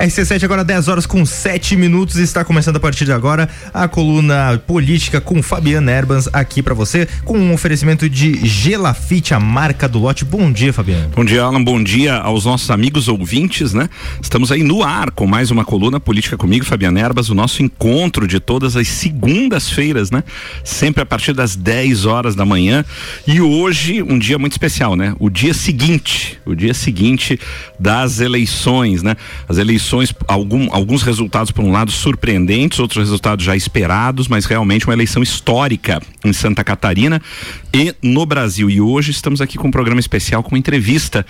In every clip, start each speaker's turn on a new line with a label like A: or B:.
A: RC7 agora 10 horas com 7 minutos está começando a partir de agora a coluna política com Fabiana Erbans aqui para você com um oferecimento de Gelafite, a marca do lote. Bom dia, Fabiano.
B: Bom dia, Alan. Bom dia aos nossos amigos ouvintes, né? Estamos aí no ar com mais uma coluna política comigo, Fabiana Erbas, o nosso encontro de todas as segundas-feiras, né? Sempre a partir das 10 horas da manhã. E hoje, um dia muito especial, né? O dia seguinte, o dia seguinte das eleições, né? As eleições eleições, algum, alguns resultados, por um lado, surpreendentes, outros resultados já esperados, mas realmente uma eleição histórica em Santa Catarina e no Brasil. E hoje estamos aqui com um programa especial com uma entrevista,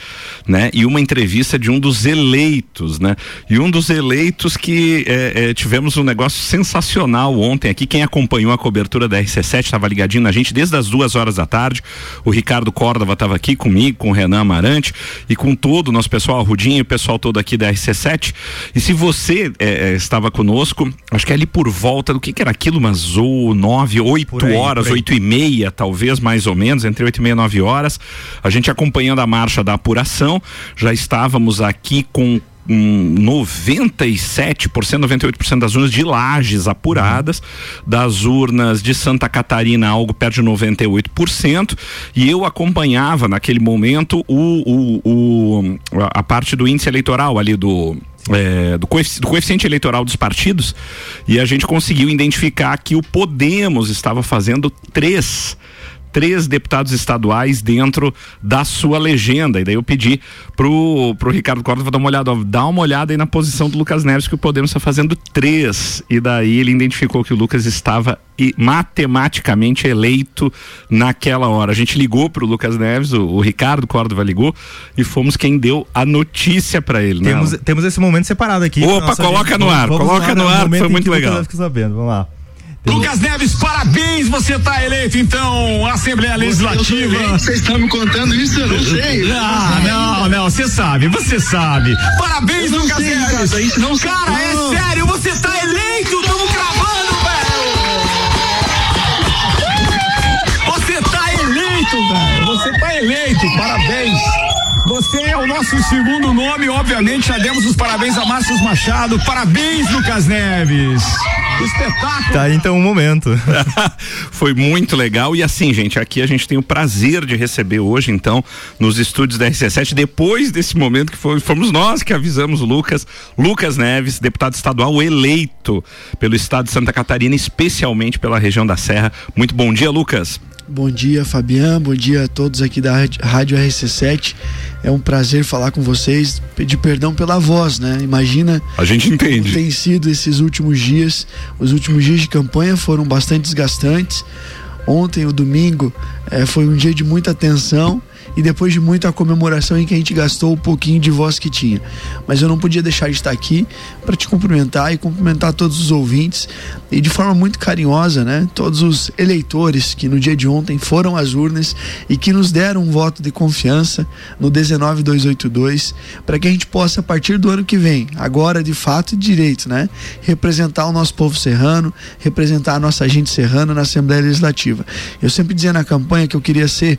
B: né? E uma entrevista de um dos eleitos, né? E um dos eleitos que é, é, tivemos um negócio sensacional ontem aqui. Quem acompanhou a cobertura da RC7 estava ligadinho na gente desde as duas horas da tarde. O Ricardo Córdova estava aqui comigo, com o Renan Amarante e com todo o nosso pessoal, a Rudinho e o pessoal todo aqui da RC7. E se você é, é, estava conosco, acho que é ali por volta do que, que era aquilo, umas ou nove, oito aí, horas, oito e meia, talvez mais ou menos, entre oito e meia e nove horas, a gente acompanhando a marcha da apuração, já estávamos aqui com um 97%, 98% das urnas de lajes apuradas, das urnas de Santa Catarina algo perto de 98%, e eu acompanhava naquele momento o, o, o a parte do índice eleitoral ali do é, do, do, coeficiente eleitoral dos partidos e a gente conseguiu identificar que o Podemos estava fazendo três três deputados estaduais dentro da sua legenda. E daí eu pedi pro, pro Ricardo Córdova dar uma olhada, ó, dá uma olhada aí na posição do Lucas Neves, que o Podemos está fazendo três. E daí ele identificou que o Lucas estava e, matematicamente eleito naquela hora. A gente ligou pro Lucas Neves, o, o Ricardo Córdova ligou, e fomos quem deu a notícia para ele.
A: Né? Temos, temos esse momento separado aqui.
B: Opa, coloca no ar, coloca no ar, foi muito legal.
A: Sabendo. Vamos lá.
C: Lucas Neves, parabéns, você está eleito então Assembleia Legislativa.
D: Vocês estão me contando isso? Eu não sei.
C: Ah, não, não, você sabe, você sabe. Parabéns, Lucas sei, Neves. Cara, isso não cara é sério, você está eleito, estamos cravando, velho. Você está eleito, velho. Você está eleito, parabéns. Você é o nosso segundo nome, obviamente já demos os parabéns a Márcio Machado. Parabéns, Lucas Neves. Espetáculo.
A: Tá então um momento.
B: Foi muito legal e assim, gente, aqui a gente tem o prazer de receber hoje, então, nos estúdios da RC7, depois desse momento que foi, fomos nós que avisamos o Lucas, Lucas Neves, deputado estadual eleito pelo estado de Santa Catarina, especialmente pela região da Serra. Muito bom dia, Lucas.
E: Bom dia, Fabiano. Bom dia a todos aqui da Rádio RC7. É um prazer falar com vocês. Pedir perdão pela voz, né? Imagina.
B: A gente entende.
E: Tem sido esses últimos dias. Os últimos dias de campanha foram bastante desgastantes. Ontem, o domingo, é, foi um dia de muita tensão e depois de muita comemoração em que a gente gastou o pouquinho de voz que tinha. Mas eu não podia deixar de estar aqui para te cumprimentar e cumprimentar todos os ouvintes e de forma muito carinhosa, né? Todos os eleitores que no dia de ontem foram às urnas e que nos deram um voto de confiança no 19282 para que a gente possa a partir do ano que vem, agora de fato e direito, né, representar o nosso povo serrano, representar a nossa gente serrana na Assembleia Legislativa. Eu sempre dizia na campanha que eu queria ser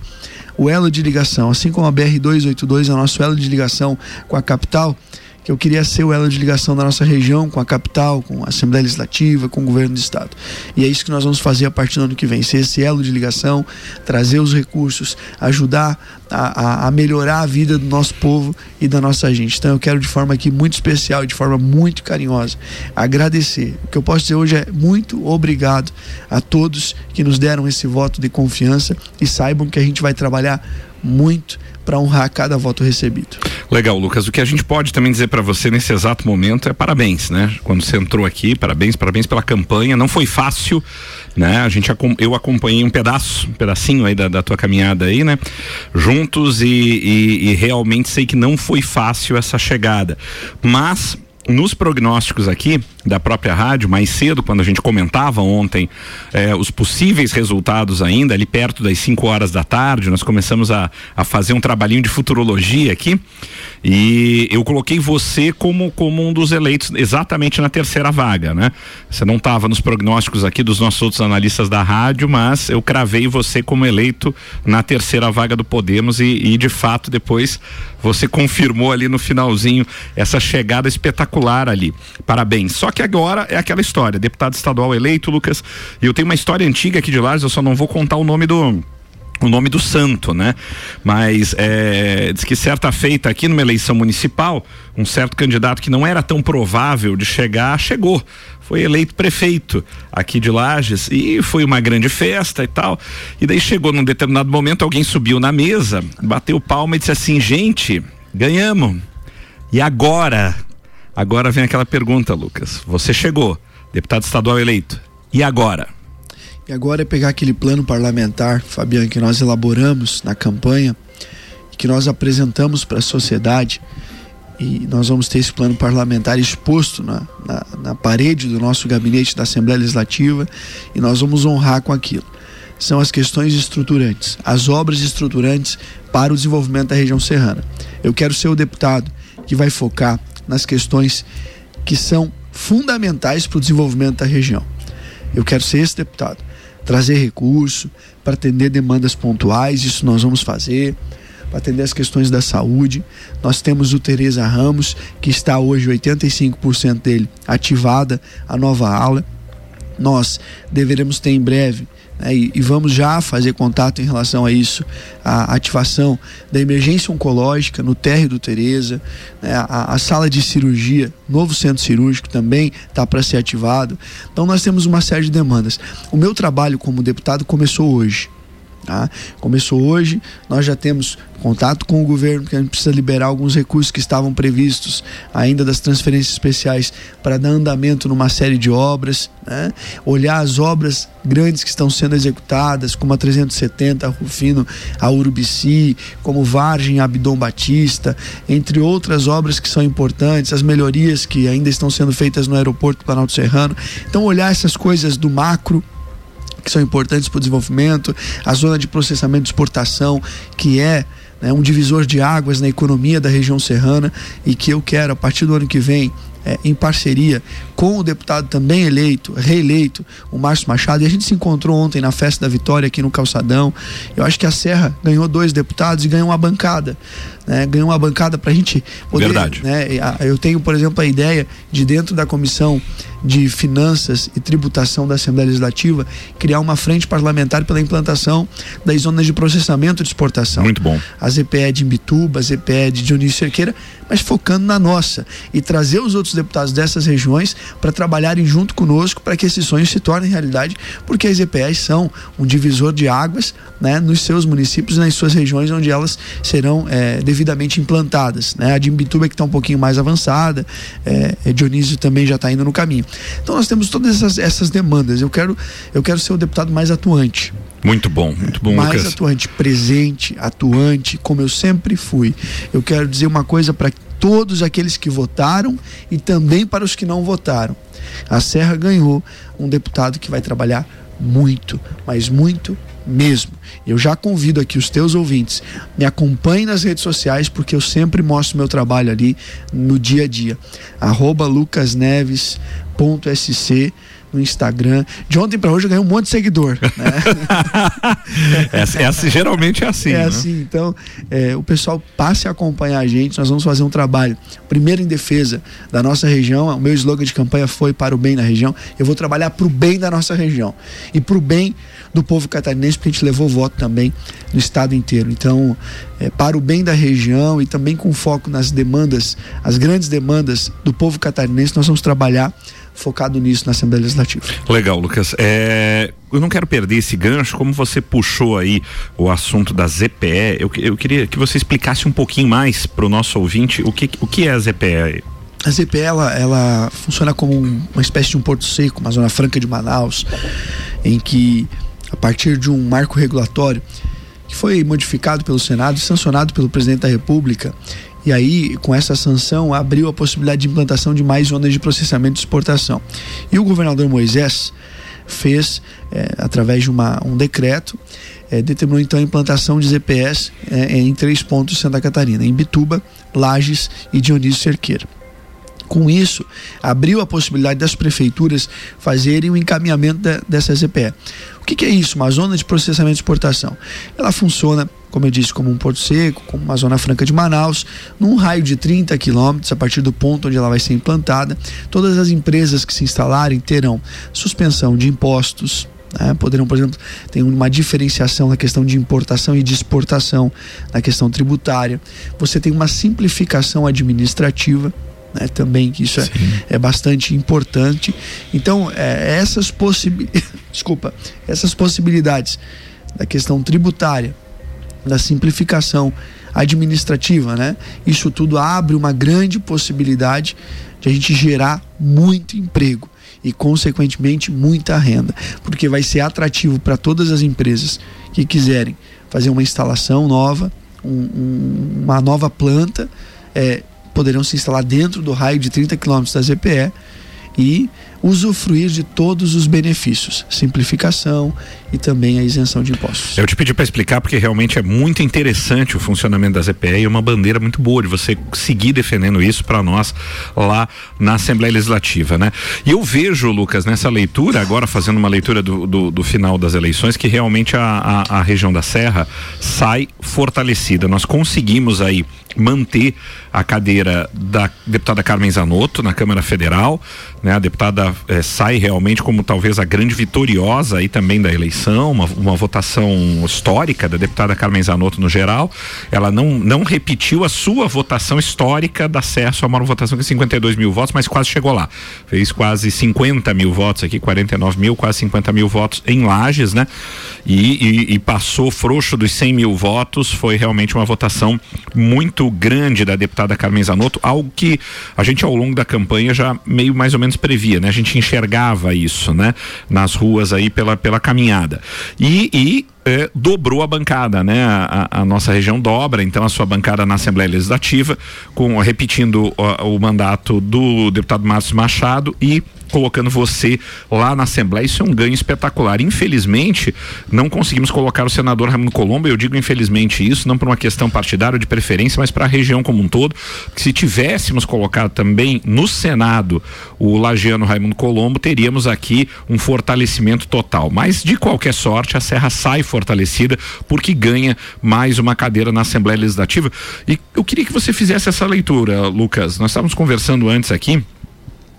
E: o elo de ligação, assim como a BR-282 é o nosso elo de ligação com a capital, que eu queria ser o elo de ligação da nossa região com a capital, com a Assembleia Legislativa, com o governo do Estado. E é isso que nós vamos fazer a partir do ano que vem: ser esse elo de ligação, trazer os recursos, ajudar a, a, melhorar a vida do nosso povo e da nossa gente. Então eu quero de forma aqui muito especial, de forma muito carinhosa, agradecer. O que eu posso dizer hoje é muito obrigado a todos que nos deram esse voto de confiança e saibam que a gente vai trabalhar muito para honrar cada voto recebido.
B: Legal, Lucas. O que a gente pode também dizer para você nesse exato momento é parabéns, né? Quando você entrou aqui, parabéns, parabéns pela campanha. Não foi fácil, né? A gente eu acompanhei um pedaço, um pedacinho aí da, da tua caminhada aí, né? Juntos e, e, e realmente sei que não foi fácil essa chegada, mas nos prognósticos aqui, da própria rádio, mais cedo, quando a gente comentava ontem eh, os possíveis resultados ainda, ali perto das 5 horas da tarde, nós começamos a, a fazer um trabalhinho de futurologia aqui. E eu coloquei você como, como um dos eleitos exatamente na terceira vaga, né? Você não estava nos prognósticos aqui dos nossos outros analistas da rádio, mas eu cravei você como eleito na terceira vaga do Podemos e, e de fato depois você confirmou ali no finalzinho essa chegada espetacular ali. Parabéns. Só que agora é aquela história, deputado estadual eleito, Lucas, e eu tenho uma história antiga aqui de Lares, eu só não vou contar o nome do o nome do santo, né? Mas é, diz que certa feita aqui numa eleição municipal, um certo candidato que não era tão provável de chegar, chegou. Foi eleito prefeito aqui de Lages e foi uma grande festa e tal. E daí chegou num determinado momento, alguém subiu na mesa, bateu palma e disse assim: gente, ganhamos. E agora? Agora vem aquela pergunta, Lucas. Você chegou, deputado estadual eleito. E agora?
E: E agora é pegar aquele plano parlamentar, Fabiano, que nós elaboramos na campanha, que nós apresentamos para a sociedade, e nós vamos ter esse plano parlamentar exposto na, na, na, parede do nosso gabinete da Assembleia Legislativa e nós vamos honrar com aquilo. São as questões estruturantes, as obras estruturantes para o desenvolvimento da região serrana. Eu quero ser o deputado que vai focar nas questões que são fundamentais para o desenvolvimento da região. Eu quero ser esse deputado trazer recurso para atender demandas pontuais, isso nós vamos fazer, para atender as questões da saúde. Nós temos o Tereza Ramos, que está hoje 85% dele ativada, a nova aula. Nós deveremos ter em breve né, e, e, vamos já fazer contato em relação a isso, a ativação da emergência oncológica no térreo do Tereza, né, a, a, sala de cirurgia, novo centro cirúrgico também está para ser ativado. Então nós temos uma série de demandas. O meu trabalho como deputado começou hoje. Tá? Começou hoje, nós já temos contato com o governo, porque a gente precisa liberar alguns recursos que estavam previstos ainda das transferências especiais para dar andamento numa série de obras, né? olhar as obras grandes que estão sendo executadas, como a 370, a Rufino, a Urubici, como Vargem, Abdom Batista, entre outras obras que são importantes, as melhorias que ainda estão sendo feitas no aeroporto do Planalto Serrano. Então, olhar essas coisas do macro que são importantes para o desenvolvimento, a zona de processamento e exportação, que é né, um divisor de águas na economia da região serrana e que eu quero, a partir do ano que vem, é, em parceria com o deputado também eleito, reeleito, o Márcio Machado, e a gente se encontrou ontem na festa da vitória aqui no Calçadão. Eu acho que a Serra ganhou dois deputados e ganhou uma bancada né, ganhou uma bancada para a gente
B: poder. Verdade.
E: Né, eu tenho, por exemplo, a ideia de, dentro da comissão de finanças e tributação da Assembleia Legislativa, criar uma frente parlamentar pela implantação das zonas de processamento de exportação.
B: Muito bom.
E: A ZPE de Imbituba, a ZPE de Dionísio Cerqueira, mas focando na nossa e trazer os outros deputados dessas regiões para trabalharem junto conosco para que esses sonhos se tornem realidade, porque as EPEs são um divisor de águas né, nos seus municípios e nas suas regiões onde elas serão é, devidamente implantadas. Né? A de Imbituba que está um pouquinho mais avançada, é, é, Dionísio também já está indo no caminho. Então nós temos todas essas, essas demandas. Eu quero, eu quero ser o deputado mais atuante.
B: Muito bom, muito bom,
E: mais
B: Lucas.
E: atuante, presente, atuante, como eu sempre fui. Eu quero dizer uma coisa para todos aqueles que votaram e também para os que não votaram. A Serra ganhou um deputado que vai trabalhar muito, mas muito mesmo. Eu já convido aqui os teus ouvintes, me acompanhem nas redes sociais, porque eu sempre mostro meu trabalho ali no dia a dia. Arroba lucasneves.sc no Instagram. De ontem para hoje eu ganhei um monte de seguidor. Né?
B: essa, essa, geralmente é assim.
E: É
B: né?
E: assim. Então, é, o pessoal passe a acompanhar a gente. Nós vamos fazer um trabalho, primeiro em defesa da nossa região. O meu slogan de campanha foi para o bem da região. Eu vou trabalhar para o bem da nossa região e para o bem do povo catarinense, porque a gente levou voto também no estado inteiro. Então, é, para o bem da região e também com foco nas demandas, as grandes demandas do povo catarinense, nós vamos trabalhar focado nisso na Assembleia Legislativa.
B: Legal, Lucas. É, eu não quero perder esse gancho, como você puxou aí o assunto da ZPE, eu, eu queria que você explicasse um pouquinho mais para o nosso ouvinte o que, o que é a ZPE.
E: A ZPE ela, ela funciona como um, uma espécie de um porto seco, uma zona franca de Manaus, em que a partir de um marco regulatório que foi modificado pelo Senado e sancionado pelo presidente da República E aí, com essa sanção, abriu a possibilidade de implantação de mais zonas de processamento e exportação. E o governador Moisés fez, é, através de uma, um decreto, é, determinou então a implantação de ZPS é, em três pontos de Santa Catarina, em Bituba, Lages e Dionísio Cerqueira. Com isso, abriu a possibilidade das prefeituras fazerem o encaminhamento da, dessa ZPE. O que, que, é isso? Uma zona de processamento e exportação. Ela funciona, como eu disse, como um porto seco, como uma zona franca de Manaus, num raio de 30 quilômetros, a partir do ponto onde ela vai ser implantada. Todas as empresas que se instalarem terão suspensão de impostos, né? Poderão, por exemplo, ter uma diferenciação na questão de importação e de exportação, na questão tributária. Você tem uma simplificação administrativa né, também que isso é, é, bastante importante. Então, é, essas possibilidades, desculpa, essas possibilidades da questão tributária, da simplificação administrativa, né? Isso tudo abre uma grande possibilidade de a gente gerar muito emprego e, consequentemente, muita renda, porque vai ser atrativo para todas as empresas que quiserem fazer uma instalação nova, um, um, uma nova planta, é, poderão se instalar dentro do raio de 30 quilômetros da ZPE e usufruir de todos os benefícios, simplificação e também a isenção de impostos.
B: Eu te pedi para explicar porque realmente é muito interessante o funcionamento da ZPE e uma bandeira muito boa de você seguir defendendo isso para nós lá na Assembleia Legislativa, né? E eu vejo, Lucas, nessa leitura, agora fazendo uma leitura do, do, do final das eleições, que realmente a, a, a região da Serra sai fortalecida. Nós conseguimos aí manter a cadeira da deputada Carmen Zanotto na Câmara Federal, né? A deputada eh, sai realmente como talvez a grande vitoriosa aí também da eleição, uma, uma votação histórica da deputada Carmen Zanotto no geral. Ela não, não repetiu a sua votação histórica da Serra, só uma votação com 52 mil votos, mas quase chegou lá. Fez quase 50 mil votos aqui, 49 mil, quase 50 mil votos em Lages, né? E, e, e passou frouxo dos 100 mil votos. Foi realmente uma votação muito grande da deputada Carmen Zanotto, algo que a gente ao longo da campanha já meio mais ou menos previa, né? A gente enxergava isso, né? Nas ruas aí pela, pela caminhada. E, e é, dobrou a bancada, né? A, a, nossa região dobra, então a sua bancada na Assembleia Legislativa, com repetindo o, o mandato do deputado Márcio Machado e colocando você lá na Assembleia. Isso é um ganho espetacular. Infelizmente, não conseguimos colocar o senador Raimundo Colombo. Eu digo infelizmente isso, não por uma questão partidária de preferência, mas para a região como um todo. Que se tivéssemos colocado também no Senado o lagiano Raimundo Colombo, teríamos aqui um fortalecimento total. Mas, de qualquer sorte, a Serra sai fortalecida porque ganha mais uma cadeira na Assembleia Legislativa. E eu queria que você fizesse essa leitura, Lucas. Nós estávamos conversando antes aqui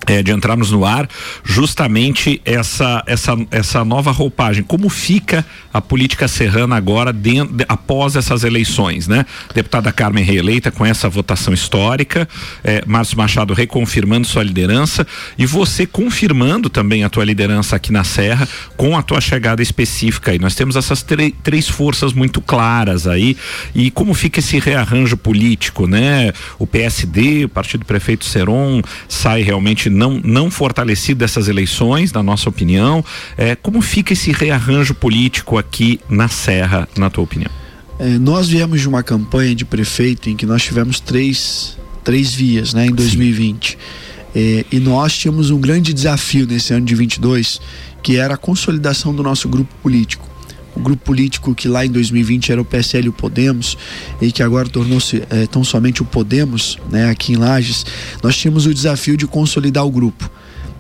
B: é, de entrarmos no ar, justamente essa, essa, essa nova roupagem. Como fica a política serrana agora dentro, de, após essas eleições, né? Deputada Carmen reeleita com essa votação histórica, é, Márcio Machado reconfirmando sua liderança e você confirmando também a tua liderança aqui na Serra com a tua chegada específica. E nós temos essas três forças muito claras aí. E como fica esse rearranjo político, né? O PSD, o Partido Prefeito Seron, sai realmente não, não fortalecido dessas eleições, na nossa opinião. É, como fica esse rearranjo político aqui na Serra, na tua opinião?
E: É, nós viemos de uma campanha de prefeito em que nós tivemos três, três vias né, em 2020. É, e nós tínhamos um grande desafio nesse ano de 22, que era a consolidação do nosso grupo político grupo político que lá em 2020 era o PSL e o Podemos e que agora tornou-se é, tão somente o Podemos, né, aqui em Lages, nós tínhamos o desafio de consolidar o grupo.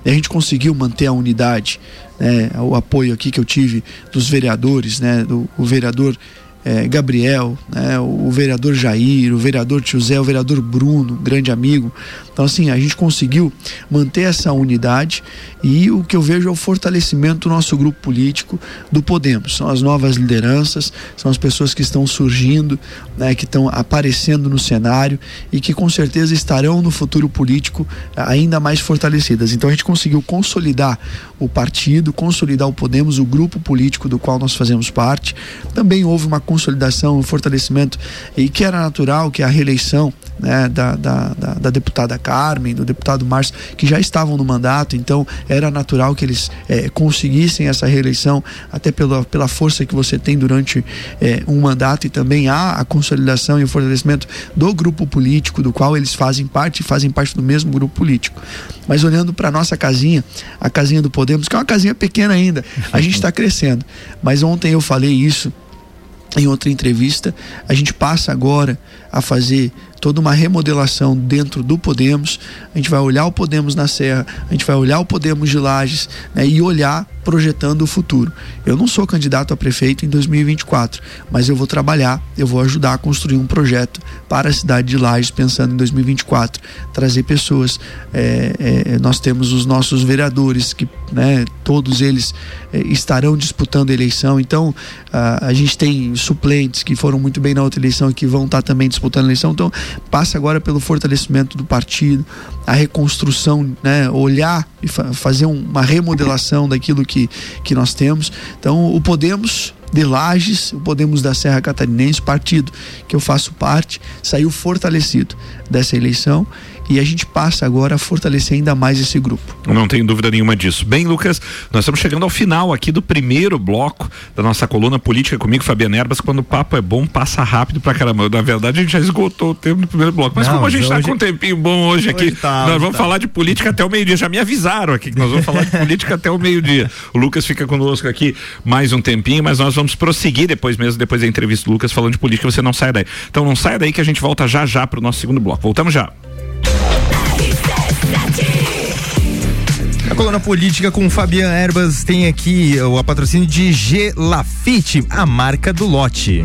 E: E a gente conseguiu manter a unidade, né, o apoio aqui que eu tive dos vereadores, né, do o vereador é, Gabriel, né, o, vereador Jair, o vereador José, o vereador Bruno, grande amigo. Então, assim, a gente conseguiu manter essa unidade e o que eu vejo é o fortalecimento do nosso grupo político do Podemos. São as novas lideranças, são as pessoas que estão surgindo, né, que estão aparecendo no cenário e que com certeza estarão no futuro político ainda mais fortalecidas. Então, a gente conseguiu consolidar o partido, consolidar o Podemos, o grupo político do qual nós fazemos parte. Também houve uma consolidação, o fortalecimento e que era natural que a reeleição né, da, da, da, da, deputada Carmen, do deputado Márcio, que já estavam no mandato, então era natural que eles é, conseguissem essa reeleição, até pela, pela força que você tem durante é, um mandato, e também há a consolidação e o fortalecimento do grupo político, do qual eles fazem parte e fazem parte do mesmo grupo político. Mas olhando para nossa casinha, a casinha do Podemos, que é uma casinha pequena ainda, a gente está crescendo. Mas ontem eu falei isso em outra entrevista, a gente passa agora a fazer toda uma remodelação dentro do Podemos. A gente vai olhar o Podemos na Serra, a gente vai olhar o Podemos de Lages né, e olhar projetando o futuro. Eu não sou candidato a prefeito em 2024, mas eu vou trabalhar, eu vou ajudar a construir um projeto para a cidade de Lages pensando em 2024, trazer pessoas. É, é, nós temos os nossos vereadores que, né, todos eles é, estarão disputando a eleição. Então a, a gente tem suplentes que foram muito bem na outra eleição e que vão estar também disputando a eleição. Então passa agora pelo fortalecimento do partido, a reconstrução, né, olhar e fa fazer um, uma remodelação daquilo que, que nós temos. Então, o Podemos de Lages, o Podemos da Serra Catarinense, partido que eu faço parte, saiu fortalecido dessa eleição e a gente passa agora a fortalecer ainda mais esse grupo.
B: Não tenho dúvida nenhuma disso. Bem, Lucas, nós estamos chegando ao final aqui do primeiro bloco da nossa coluna política comigo, Fabiana Erbas. Quando o papo é bom, passa rápido pra caramba. Na verdade, a gente já esgotou o tempo do primeiro bloco. Mas Não, como a gente está hoje... com um tempinho bom hoje, hoje aqui, tá, nós vamos tá. falar de política até o meio-dia. Já me avisaram aqui que nós vamos falar de política até o meio-dia. O Lucas fica conosco aqui mais um tempinho, mas nós vamos prosseguir depois mesmo, depois da entrevista do Lucas, falando de política. Você não sai daí. Então não sai daí que a gente volta já já pro nosso segundo bloco. Voltamos já.
A: A coluna política com Fabian Erbas tem aqui o patrocínio de G Lafite, a marca do lote.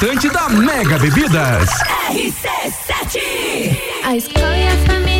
F: da Mega Bebidas.
G: RC7 A escola e a família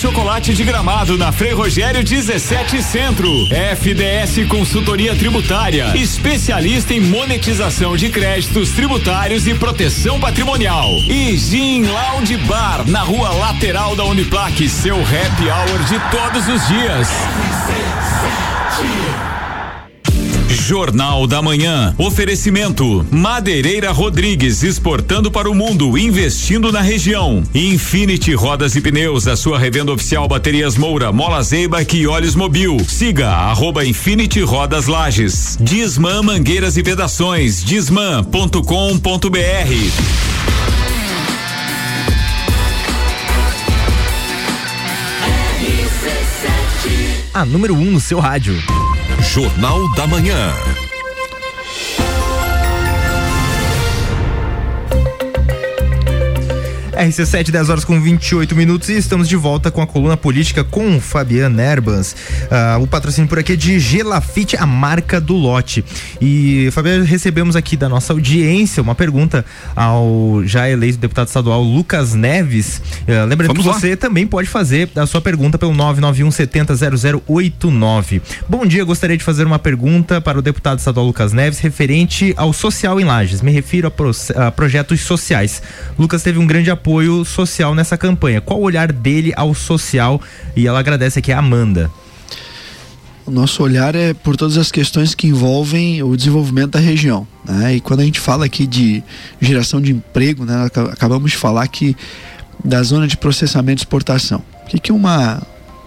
F: chocolate de gramado na Frei Rogério 17 Centro. FDS Consultoria Tributária, especialista em monetização de créditos tributários e proteção patrimonial. E Gin Lounge Bar, na rua lateral da Uniplaque, seu happy hour de todos os dias. Jornal da Manhã. Oferecimento: Madeireira Rodrigues exportando para o mundo, investindo na região. Infinity Rodas e Pneus, a sua revenda oficial Baterias Moura, Mola Zeiba e Olhos Mobil. Siga arroba Infinity Rodas Lages. Disman Mangueiras e Vedações. Disman.com.br.
A: A número 1 um no seu rádio.
H: Jornal da Manhã.
A: RC7, 10 horas com 28 minutos e estamos de volta com a coluna política com Fabiano Erbans. Uh, o patrocínio por aqui é de Gelafite, a marca do lote. E, Fabiano, recebemos aqui da nossa audiência uma pergunta ao já eleito deputado estadual Lucas Neves. Uh, lembrando Vamos que lá. você também pode fazer a sua pergunta pelo 991 70 0089. Bom dia, gostaria de fazer uma pergunta para o deputado estadual Lucas Neves referente ao social em Lages. Me refiro a, pro, a projetos sociais. Lucas teve um grande apoio apoio social nessa campanha. Qual o olhar dele ao social? E ela agradece aqui a Amanda.
E: O nosso olhar é por todas as questões que envolvem o desenvolvimento da região. Né? E quando a gente fala aqui de geração de emprego, né? acabamos de falar aqui da zona de processamento e exportação. O que, que uma,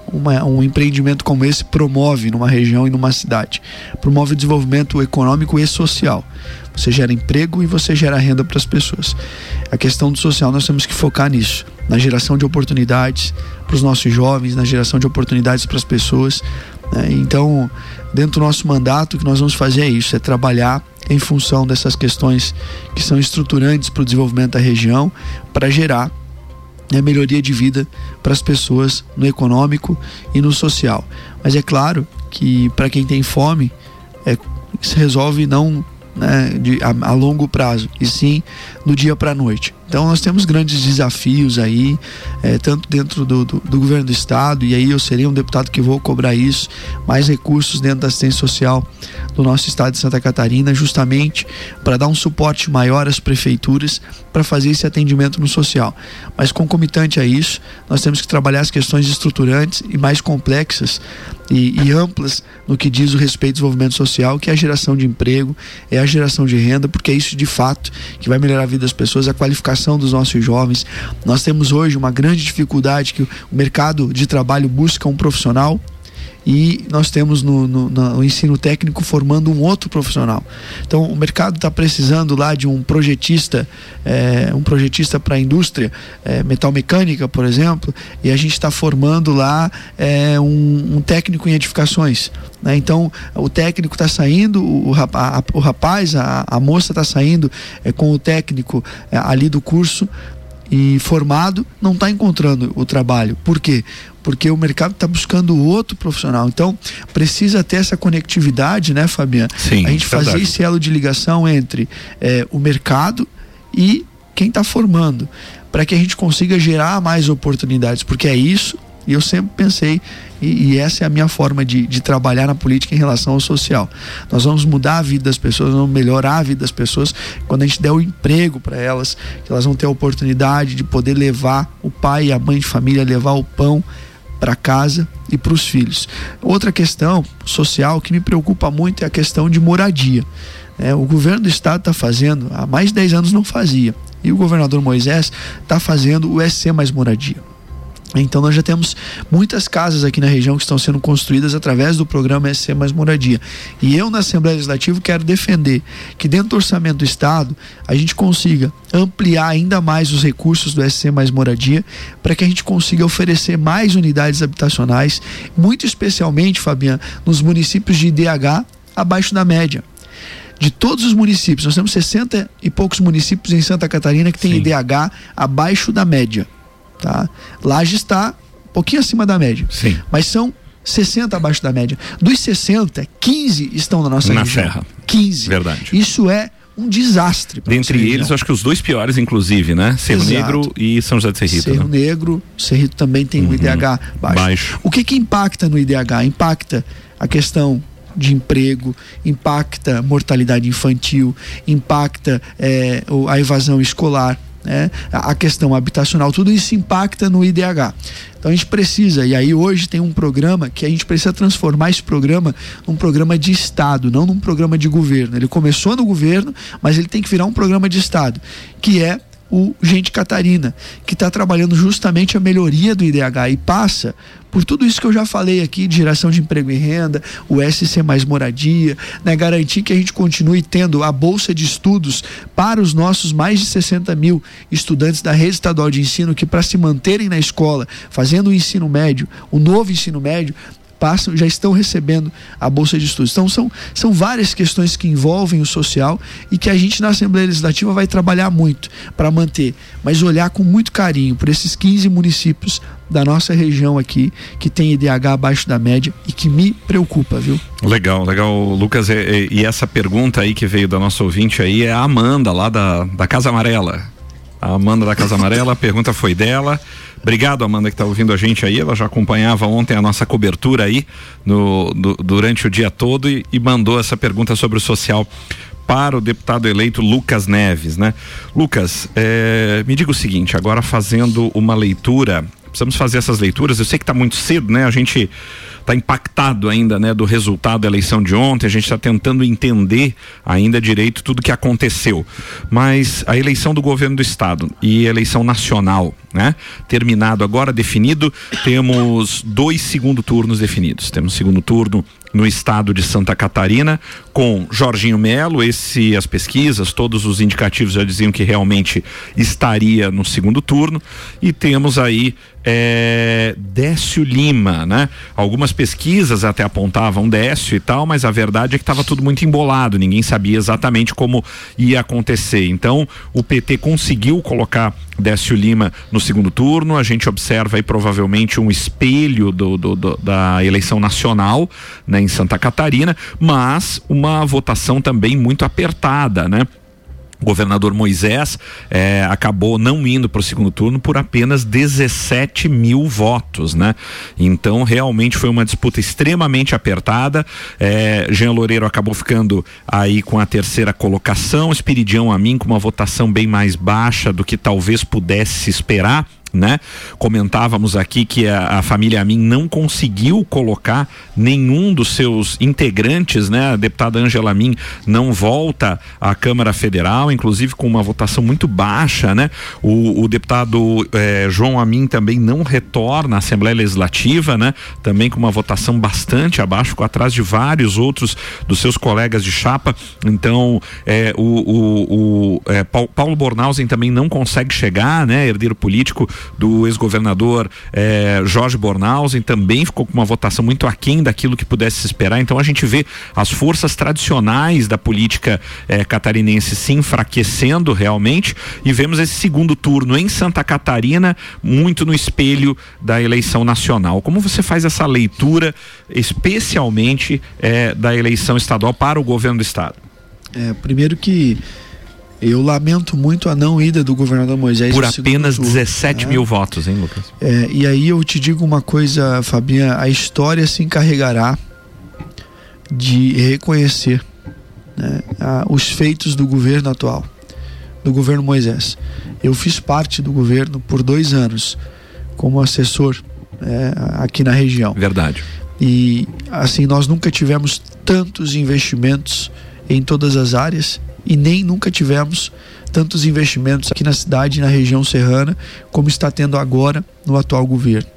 E: uma, um empreendimento como esse promove numa região e numa cidade? Promove o desenvolvimento econômico e social. Você gera emprego e você gera renda para as pessoas. A questão do social nós temos que focar nisso, na geração de oportunidades para os nossos jovens, na geração de oportunidades para as pessoas. Né? Então, dentro do nosso mandato, o que nós vamos fazer é isso: é trabalhar em função dessas questões que são estruturantes para o desenvolvimento da região, para gerar né, melhoria de vida para as pessoas no econômico e no social. Mas é claro que para quem tem fome, é, se resolve não né, de, a, a, longo prazo, e sim do dia para a noite. Então nós temos grandes desafios aí, é, tanto dentro do, do, do, governo do estado, e aí eu serei um deputado que vou cobrar isso, mais recursos dentro da assistência social do nosso estado de Santa Catarina, justamente para dar um suporte maior às prefeituras para fazer esse atendimento no social. Mas concomitante a isso, nós temos que trabalhar as questões estruturantes e mais complexas e, e amplas no que diz o respeito ao desenvolvimento social, que é a geração de emprego, é a geração de renda, porque é isso de fato que vai melhorar a vida das pessoas, a qualificação dos nossos jovens. Nós temos hoje uma grande dificuldade que o mercado de trabalho busca um profissional e nós temos no, no, no, ensino técnico formando um outro profissional. Então o mercado está precisando lá de um projetista, é, um projetista para a indústria é, metal mecânica, por exemplo, e a gente está formando lá é, um, um, técnico em edificações. Né? Então o técnico está saindo, o, rapaz, a, o rapaz, a, a moça está saindo com o técnico ali do curso e formado não está encontrando o trabalho. Por quê? Porque o mercado está buscando outro profissional. Então, precisa ter essa conectividade, né, Fabiano?
B: Sim,
E: a gente fazer
B: verdade.
E: esse elo de ligação entre eh, o mercado e quem está formando, para que a gente consiga gerar mais oportunidades, porque é isso. E eu sempre pensei, e, e essa é a minha forma de, de trabalhar na política em relação ao social. Nós vamos mudar a vida das pessoas, vamos melhorar a vida das pessoas quando a gente der o emprego para elas, que elas vão ter a oportunidade de poder levar o pai e a mãe de família, levar o pão para casa e para os filhos. Outra questão social que me preocupa muito é a questão de moradia. É, o governo do estado está fazendo, há mais de 10 anos não fazia, e o governador Moisés está fazendo o SC Mais Moradia. Então nós já temos muitas casas aqui na região que estão sendo construídas através do programa SC Mais Moradia. E eu na Assembleia Legislativa quero defender que dentro do orçamento do estado a gente consiga ampliar ainda mais os recursos do SC Mais Moradia para que a gente consiga oferecer mais unidades habitacionais, muito especialmente, Fabiano, nos municípios de IDH abaixo da média de todos os municípios, nós temos 60 e poucos municípios em Santa Catarina que tem
B: Sim.
E: IDH abaixo da média. Tá? Laje está um pouquinho acima da média.
B: Sim.
E: Mas são 60 abaixo da média. Dos 60, 15 estão na nossa
B: Na
E: região.
B: Serra.
E: 15.
B: Verdade.
E: Isso é um desastre.
B: Dentre eles,
E: região.
B: acho que os dois piores, inclusive, né? Cerro
E: Exato.
B: Negro e São José de Serrito.
E: Cerro
B: né?
E: Negro, Cerrito também tem um IDH baixo.
B: Baixo.
E: O que que impacta no IDH? Impacta a questão de emprego, impacta mortalidade infantil, impacta o- a evasão escolar, né? a questão habitacional, tudo isso impacta no IDH. Então a gente precisa, e aí hoje tem um programa que a gente precisa transformar esse programa num programa de Estado, não num programa de governo. Ele começou no governo, mas ele tem que virar um programa de Estado, que é o Gente Catarina, que está trabalhando justamente a melhoria do IDH e passa por tudo isso que eu já falei aqui, de geração de emprego e renda, o SC mais moradia, né, garantir que a gente continue tendo a bolsa de estudos para os nossos mais de 60 mil estudantes da rede estadual de ensino que para se manterem na escola, fazendo o ensino médio, o novo ensino médio, passam, já estão recebendo a bolsa de estudos. Então são, são várias questões que envolvem o social e que a gente na Assembleia Legislativa vai trabalhar muito para manter, mas olhar com muito carinho por esses 15 municípios da nossa região aqui que tem IDH abaixo da média e que me preocupa, viu?
B: Legal, legal, Lucas. E, e- essa pergunta aí que veio da nossa ouvinte aí é a Amanda, lá da, da Casa Amarela. A Amanda da Casa Amarela, a pergunta foi dela. Obrigado, Amanda, que está ouvindo a gente aí. Ela já acompanhava ontem a nossa cobertura aí no, do- durante o dia todo e, e mandou essa pergunta sobre o social para o deputado eleito Lucas Neves, né? Lucas, eh, me diga o seguinte, agora fazendo uma leitura, precisamos fazer essas leituras, eu sei que está muito cedo, né? A gente está impactado ainda, né, do resultado da eleição de ontem, a gente está tentando entender ainda direito tudo que aconteceu. Mas a eleição do governo do estado e a eleição nacional, né? Terminado agora, definido, temos dois segundo turnos definidos. Temos segundo turno no estado de Santa Catarina com Jorginho Melo, esse as pesquisas, todos os indicativos já diziam que realmente estaria no segundo turno e temos aí é, Décio Lima, né? Algumas pesquisas até apontavam Décio e tal, mas a verdade é que estava tudo muito embolado, ninguém sabia exatamente como ia acontecer. Então, o PT conseguiu colocar Décio Lima no segundo turno, a gente observa aí provavelmente um espelho do, do- do- da eleição nacional, né, em Santa Catarina, mas uma votação também muito apertada, né? O governador Moisés eh, acabou não indo para o segundo turno por apenas 17 mil votos, né? Então realmente foi uma disputa extremamente apertada. Eh, Jean Loureiro acabou ficando aí com a terceira colocação, Espiridião Amin com uma votação bem mais baixa do que talvez pudesse se esperar né? Comentávamos aqui que a, a família Amin não conseguiu colocar nenhum dos seus integrantes, né? A deputada Angela Amin não volta à Câmara Federal, inclusive com uma votação muito baixa, né? O, o deputado eh, João Amin também não retorna à Assembleia Legislativa, né? Também com uma votação bastante abaixo, atrás de vários outros dos seus colegas de chapa. Então, eh, o, o, o, eh, Pau- Paulo Bornhausen também não consegue chegar, né? Herdeiro político do ex-governador eh, Jorge Bornhausen também ficou com uma votação muito aquém daquilo que pudesse se esperar. Então a gente vê as forças tradicionais da política eh, catarinense se enfraquecendo realmente e vemos esse segundo turno em Santa Catarina muito no espelho da eleição nacional. Como você faz essa leitura, especialmente eh, da eleição estadual para o governo do estado?
E: É, primeiro que eu lamento muito a não ida do governador Moisés.
B: Por apenas
E: turno,
B: 17
E: né?
B: mil votos, hein, Lucas?
E: É, e aí eu te digo uma coisa, Fabinha, a história se encarregará de reconhecer né, a- os feitos do governo atual, do governo Moisés. Eu fiz parte do governo por dois anos como assessor é, aqui na região.
B: Verdade.
E: E assim, nós nunca tivemos tantos investimentos em todas as áreas e nem nunca tivemos tantos investimentos aqui na cidade e na região serrana como está tendo agora no atual governo.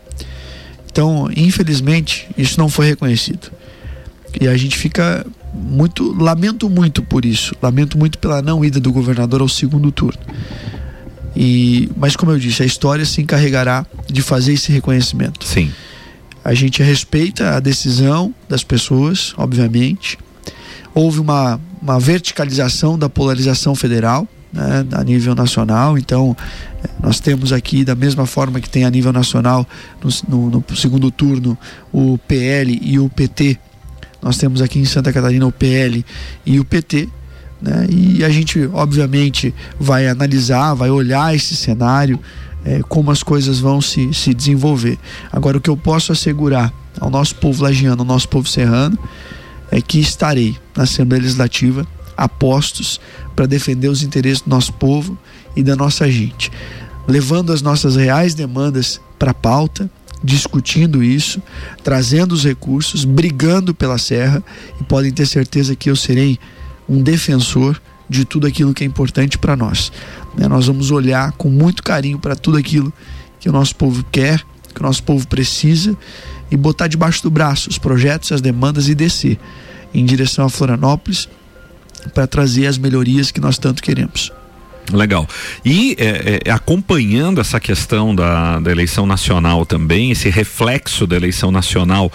E: Então, infelizmente, isso não foi reconhecido. E a gente fica muito, lamento muito por isso, lamento muito pela não ida do governador ao segundo turno. E, mas como eu disse, a história se encarregará de fazer esse reconhecimento.
B: Sim.
E: A gente respeita a decisão das pessoas, obviamente. Houve uma, uma verticalização da polarização federal né, a nível nacional. Então, eh, nós temos aqui, da mesma forma que tem a nível nacional, no, no- no segundo turno, o PL e o PT. Nós temos aqui em Santa Catarina o PL e o PT. Né? E a gente, obviamente, vai analisar, vai olhar esse cenário, eh, como as coisas vão se, se desenvolver. Agora, o que eu posso assegurar ao nosso povo lagiano, ao nosso povo serrano, é que estarei na Assembleia Legislativa a postos para defender os interesses do nosso povo e da nossa gente, levando as nossas reais demandas para a pauta, discutindo isso, trazendo os recursos, brigando pela serra e podem ter certeza que eu serei um defensor de tudo aquilo que é importante para nós. né? Nós vamos olhar com muito carinho para tudo aquilo que o nosso povo quer, que o nosso povo precisa e botar debaixo do braço os projetos, as demandas e descer em direção a Florianópolis para trazer as melhorias que nós tanto queremos.
B: Legal. E é, é, acompanhando essa questão da, da eleição nacional também, esse reflexo da eleição nacional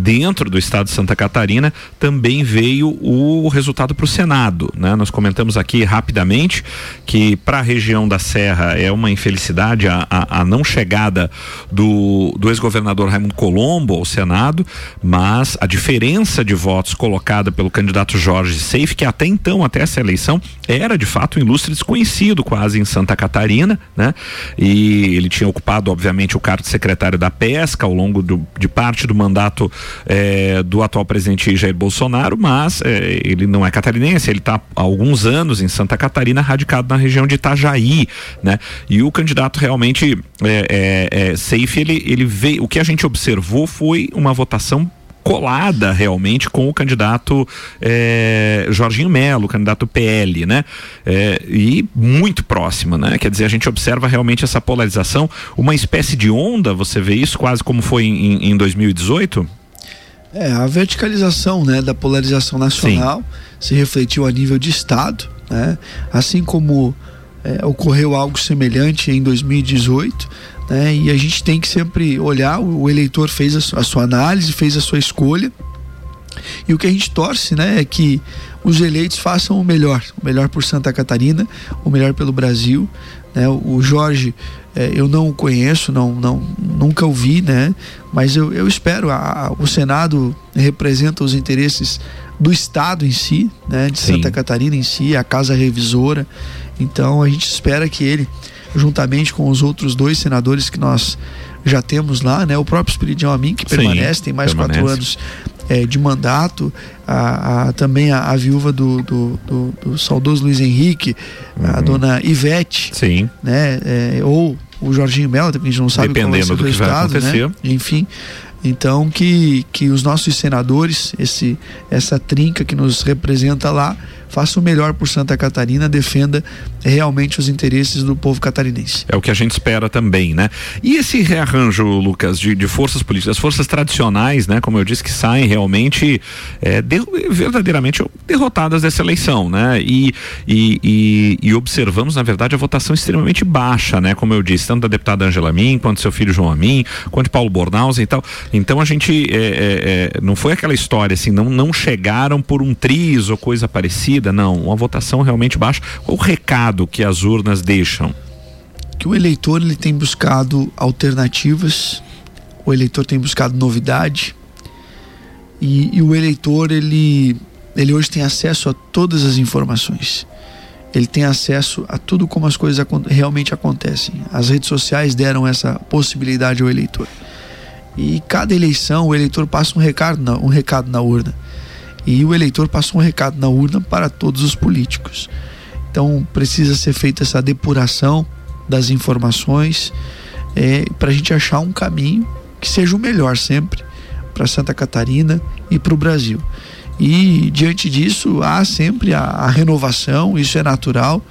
B: dentro do estado de Santa Catarina, também veio o resultado para o Senado. Né? Nós comentamos aqui rapidamente que para a região da Serra é uma infelicidade a, a, a não chegada do, do ex-governador Raimundo Colombo ao Senado, mas a diferença de votos colocada pelo candidato Jorge Seif, que até então, até essa eleição, era de fato um ilustre desconhecido quase em Santa Catarina, né? E ele tinha ocupado, obviamente, o cargo de secretário da Pesca ao longo do, de parte do mandato eh, do atual presidente Jair Bolsonaro, mas eh, ele não é catarinense, ele está há alguns anos em Santa Catarina, radicado na região de Itajaí, né? E o candidato realmente é, é, é, Seif, ele, ele veio, o que a gente observou foi uma votação colada realmente com o candidato eh, Jorginho Melo, candidato PL, né? Eh, e muito próxima, né? Quer dizer, a gente observa realmente essa polarização, uma espécie de onda, você vê isso quase como foi em, em 2018?
E: É, a verticalização né, da polarização nacional se refletiu a nível de Estado, né? assim como é, ocorreu algo semelhante em 2018. Né? E a gente tem que sempre olhar, o, eleitor fez a, su- a sua análise, fez a sua escolha. E o que a gente torce né, é que os eleitos façam o melhor, o melhor por Santa Catarina, o melhor pelo Brasil. Né? O Jorge, eh, eu não o conheço, não, não, nunca o vi, né? mas eu, eu espero. A, a- o Senado representa os interesses do Estado em si, né? de
B: Sim.
E: Santa Catarina em si, a Casa Revisora. Então a gente espera que ele, juntamente com os outros dois senadores que nós já temos lá, né? O próprio Espiridião Amin, que
B: Sim,
E: permanece, tem mais quatro
B: permanece.
E: anos eh, de mandato, a, a- também a, a viúva do, do, do- do saudoso Luiz Henrique, a dona Ivete,
B: Sim.
E: né? eh, ou o Jorginho Mello, porque a gente não sabe qual vai ser
B: Dependendo
E: o
B: do que vai
E: resultado, né?
B: acontecer.
E: Enfim, Então que, que os nossos senadores, esse, essa trinca que nos representa lá, faça o melhor por Santa Catarina, defenda realmente os interesses do povo catarinense.
B: É o que a gente espera também, né? E esse rearranjo, Lucas, de, de forças políticas, as forças tradicionais, né? Como eu disse, que saem realmente é, de, verdadeiramente derrotadas dessa eleição, né? E, e, e, e, observamos, na verdade, a votação extremamente baixa, né? Como eu disse, tanto da deputada Angela Min, quanto seu filho João Amin, quanto Paulo Bornhausen e tal. Então a gente é, é, é, não foi aquela história assim, não, não chegaram por um triz ou coisa parecida, não. Uma votação realmente baixa. Qual o recado que as urnas deixam?
E: Que o eleitor ele tem buscado alternativas, o eleitor tem buscado novidade e, e o eleitor ele ele hoje tem acesso a todas as informações ele tem acesso a tudo como as coisas realmente acontecem. As redes sociais deram essa possibilidade ao eleitor. E cada eleição o eleitor passa um recado na, um recado na urna. E o eleitor passa um recado na urna para todos os políticos. Então precisa ser feita essa depuração das informações é, para a gente achar um caminho que seja o melhor sempre para Santa Catarina e para o Brasil. E diante disso há sempre a, a renovação, isso é natural.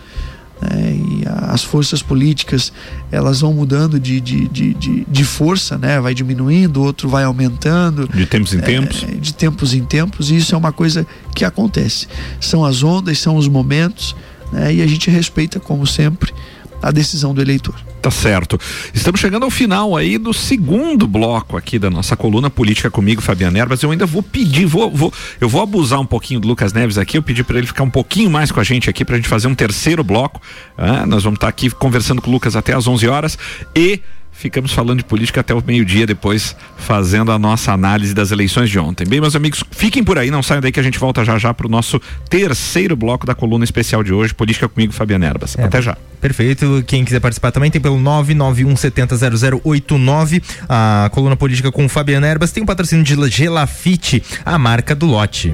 E: Né? E as forças políticas elas vão mudando de, de, de, de, de força, né? vai diminuindo, outro vai aumentando.
B: De tempos em é, tempos?
E: De tempos em tempos, e isso é uma coisa que acontece. São as ondas, são os momentos, né? e a gente respeita, como sempre, a decisão do eleitor.
B: Tá certo. Estamos chegando ao final aí do segundo bloco aqui da nossa coluna política comigo, Fabiano Erbas. Eu ainda vou pedir, vou, vou, eu vou abusar um pouquinho do Lucas Neves aqui. Eu pedi para ele ficar um pouquinho mais com a gente aqui para a gente fazer um terceiro bloco. Ah, nós vamos estar tá aqui conversando com o Lucas até às 11 horas e ficamos falando de política até o meio-dia, depois fazendo a nossa análise das eleições de ontem. Bem, meus amigos, fiquem por aí, não saiam daí que a gente volta já já para o nosso terceiro bloco da coluna especial de hoje, Política comigo, Fabiana Erbas. É, até já.
A: Perfeito. Quem quiser participar também tem pelo 991700089, a coluna política com Fabiana Erbas. Tem o um patrocínio de Gelafite, a marca do lote.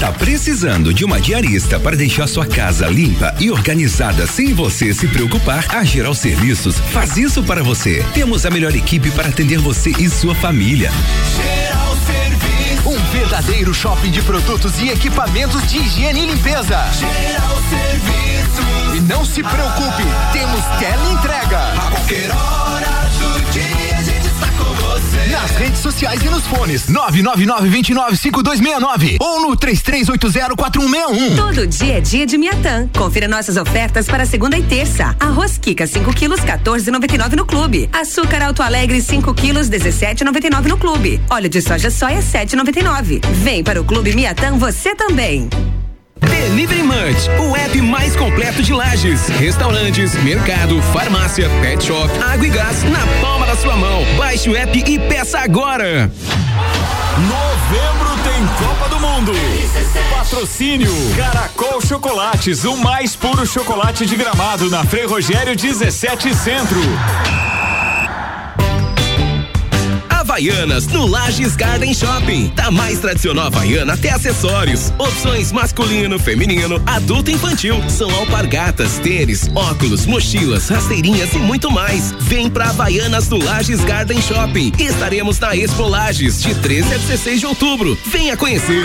I: Tá precisando de uma diarista para deixar sua casa limpa e organizada sem você se preocupar? A Geral Serviços faz isso para você. Temos a melhor equipe para atender você e sua família. Geral
J: Serviços. Um verdadeiro shopping de produtos e equipamentos de higiene e limpeza.
K: Geral Serviços.
J: E não se preocupe, temos tela entrega.
K: A qualquer hora
J: Nas redes sociais e nos fones. 999-295269 ou no 33804161.
L: Todo dia é dia de Miatã. Confira nossas ofertas para segunda e terça. Arroz Kika 5 quilos 14,99 no clube. Açúcar Alto Alegre 5 quilos 17,99 no clube. Óleo de soja soia 7,99. Vem para o Clube Miatã você também.
M: Delivery Munch, o app mais completo de lajes, restaurantes, mercado, farmácia, pet shop, água e gás na palma da sua mão. Baixe o app e peça agora.
F: Novembro tem Copa do Mundo. Patrocínio Caracol Chocolates, o mais puro chocolate de gramado na Frei Rogério 17 Centro.
N: Havaianas no Lages Garden Shopping. Da mais tradicional Havaiana até acessórios. Opções masculino, feminino, adulto e infantil. São alpargatas, tênis, óculos, mochilas, rasteirinhas e muito mais. Vem pra Havaianas no Lages Garden Shopping. Estaremos na Expo Lages de 13 a 16 de outubro. Venha conhecer.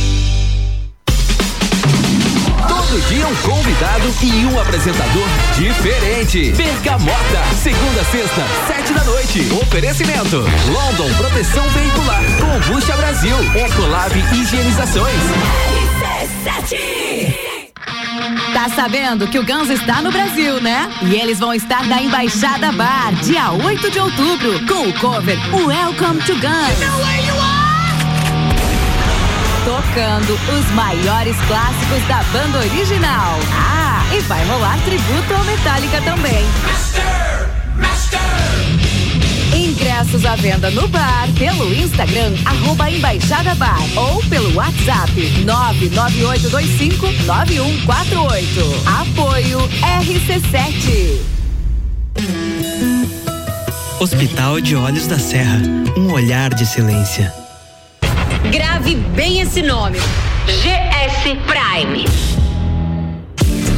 M: Todo dia um convidado e um apresentador diferente. Bergamota, segunda, sexta, sete da noite. Oferecimento: London Proteção Veicular, Combucha Brasil, Ecolab Higienizações.
O: Tá sabendo que o Guns está no Brasil, né? E eles vão estar na Embaixada Bar, dia 8 de outubro, com o cover Welcome to Guns tocando os maiores clássicos da banda original. Ah, e vai rolar tributo ao Metallica também. Master, Master. Ingressos à venda no bar, pelo Instagram, arroba Embaixada Bar ou pelo WhatsApp 998259148. Apoio RC7.
P: Hospital de Olhos da Serra, um olhar de silêncio.
Q: Grave bem esse nome. GS Prime.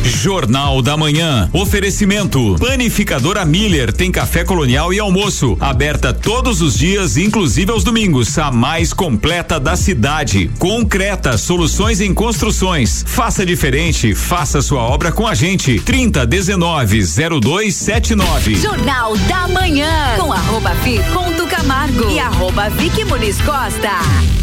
F: Jornal da Manhã. Oferecimento. Panificadora Miller tem café colonial e almoço. Aberta todos os dias, inclusive aos domingos. A mais completa da cidade. Concreta, soluções em construções. Faça diferente, faça sua obra com a gente. 30 19 0279.
O: Jornal da Manhã. Com arroba fi ponto Camargo e arroba Vicky Muniz Costa.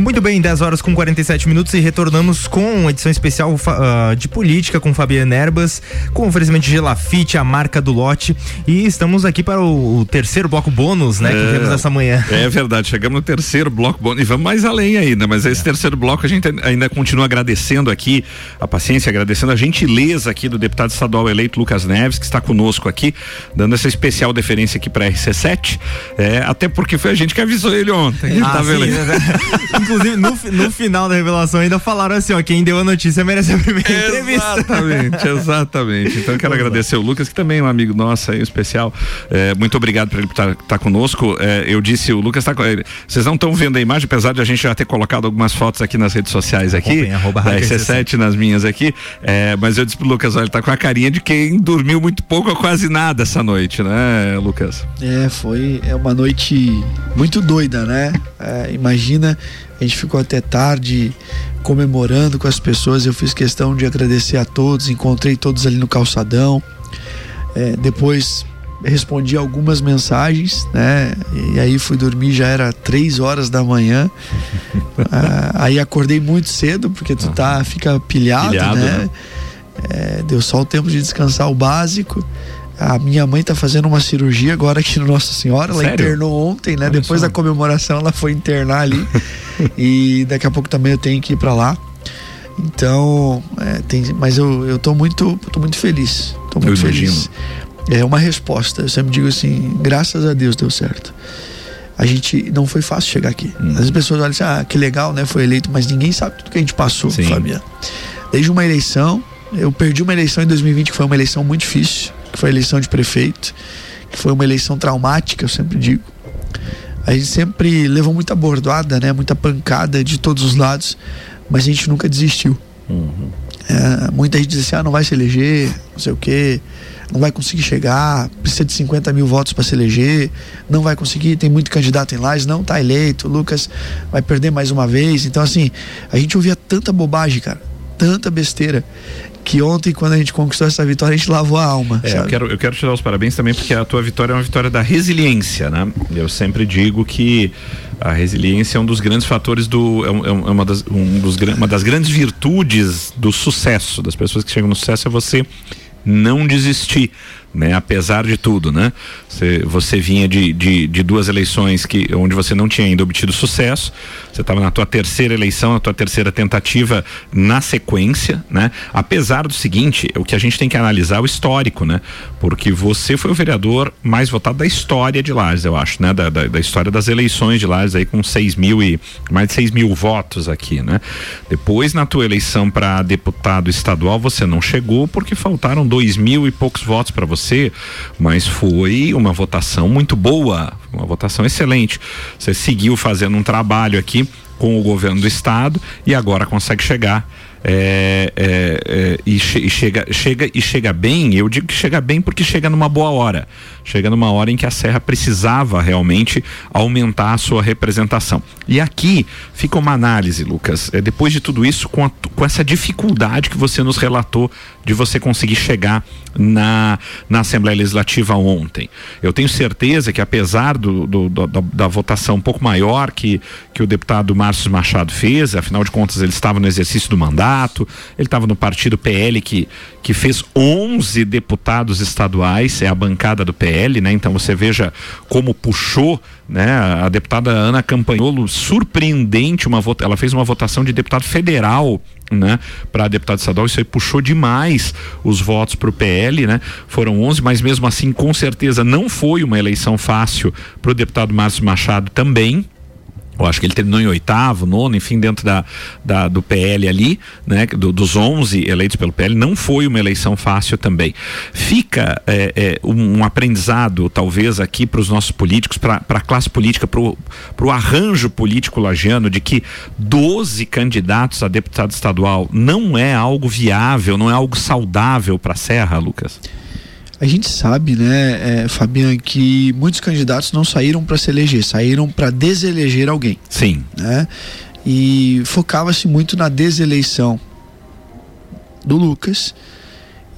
A: Muito bem, 10 horas com 47 minutos e retornamos com edição especial uh, de política com Fabiana Erbas, com oferecimento de Gelafite, a marca do lote. E estamos aqui para o, o terceiro bloco bônus, né? É, que temos essa manhã.
B: É verdade, chegamos no terceiro bloco bônus e vamos mais além ainda, mas esse é. terceiro bloco a gente ainda continua agradecendo aqui a paciência, agradecendo a gentileza aqui do deputado estadual eleito Lucas Neves, que está conosco aqui, dando essa especial deferência aqui para RC7. É, até porque foi a gente que avisou ele ontem.
A: Ah,
B: tá?
A: Sim, né? Inclusive, no, no final da revelação ainda falaram assim, ó, quem deu a notícia merece a primeira entrevista.
B: Exatamente, exatamente. Então eu quero agradecer o Lucas, que também é um amigo nosso aí, especial. É, muito obrigado por ele estar tá, tá conosco. É, eu disse, o Lucas tá com ele. Vocês não estão vendo a imagem, apesar de a gente já ter colocado algumas fotos aqui nas redes sociais aqui, arroba, da RC7 nas minhas aqui. É, mas eu disse pro Lucas, olha, ele tá com a carinha de quem dormiu muito pouco ou quase nada essa noite, né, Lucas?
E: É, foi é uma noite muito doida, né? É, imagina a gente ficou até tarde comemorando com as pessoas. Eu fiz questão de agradecer a todos, encontrei todos ali no calçadão. É, depois respondi algumas mensagens, né? E aí fui dormir, já era três horas da manhã. ah, aí acordei muito cedo, porque tu tá, fica pilhado, pilhado né? né? É, deu só o tempo de descansar o básico. A minha mãe tá fazendo uma cirurgia agora aqui no Nossa Senhora. Ela Sério? internou ontem, né? Olha Depois só. da comemoração, ela foi internar ali. e daqui a pouco também eu tenho que ir para lá. Então, é, tem, mas eu, eu tô muito, tô muito feliz. Tô muito eu feliz. Imagino. É uma resposta. Eu sempre digo assim, graças a Deus deu certo. A gente não foi fácil chegar aqui. As pessoas olham assim, ah, que legal, né? Foi eleito, mas ninguém sabe tudo que a gente passou, Sim. Fabiano. Desde uma eleição, eu perdi uma eleição em 2020 que foi uma eleição muito difícil foi a eleição de prefeito, que foi uma eleição traumática, eu sempre digo. A gente sempre levou muita bordoada, né? Muita pancada de todos os lados, mas a gente nunca desistiu. Uhum. É, muita gente diz assim, ah, não vai se eleger, não sei o quê, não vai conseguir chegar, precisa de 50 mil votos para se eleger, não vai conseguir, tem muito candidato em Lages, não tá eleito, o Lucas vai perder mais uma vez. Então, assim, a gente ouvia tanta bobagem, cara tanta besteira que ontem, quando a gente conquistou essa vitória, a gente lavou a alma.
B: É, eu quero, eu quero te dar os parabéns também, porque a tua vitória é uma vitória da resiliência, né? Eu sempre digo que a resiliência é um dos grandes fatores do. É, é uma, das, um dos, uma das grandes virtudes do sucesso, das pessoas que chegam no sucesso, é você não desistir né? Apesar de tudo, né? Você, você vinha de, de, de, duas eleições que, onde você não tinha ainda obtido sucesso, você estava na tua terceira eleição, na tua terceira tentativa na sequência, né? Apesar do seguinte, o que a gente tem que analisar é o histórico, né? Porque você foi o vereador mais votado da história de Lages, eu acho, né? Da, da, da história das eleições de Lages aí com 6 mil e mais de 6 mil votos aqui, né? Depois na tua eleição para deputado estadual você não chegou porque faltaram dois mil e poucos votos para você você, mas foi uma votação muito boa, uma votação excelente. Você seguiu fazendo um trabalho aqui com o governo do estado e agora consegue chegar é, é, é, e, che e, chega, chega e chega bem, eu digo que chega bem porque chega numa boa hora. Chega numa hora em que a Serra precisava realmente aumentar a sua representação. E aqui fica uma análise, Lucas, é, depois de tudo isso, com, a, com essa dificuldade que você nos relatou de você conseguir chegar na, na Assembleia Legislativa ontem. Eu tenho certeza que apesar do, do, do da, da, votação um pouco maior que, que o deputado Márcio Machado fez, afinal de contas ele estava no exercício do mandato, ele estava no partido PL que, que fez 11 deputados estaduais, é a bancada do PL, né? Então você veja como puxou, né? A deputada Ana Campanholo, surpreendente uma vota, ela fez uma votação de deputado federal né, para deputado estadual, isso aí puxou demais os votos para o PL, né? Foram 11, mas mesmo assim, com certeza não foi uma eleição fácil para o deputado Márcio Machado também, eu acho que ele terminou em oitavo, nono, enfim, dentro da, da do PL ali, né, do, dos 11 eleitos pelo PL, não foi uma eleição fácil também. Fica é, é, um, um, aprendizado, talvez, aqui para os nossos políticos, para a classe política, para o arranjo político lagiano, de que 12 candidatos a deputado estadual não é algo viável, não é algo saudável para a Serra, Lucas?
E: A gente sabe, né, é, Fabiano, que muitos candidatos não saíram para se eleger, saíram para deseleger alguém.
B: Sim.
E: Né? E focava-se muito na deseleição do Lucas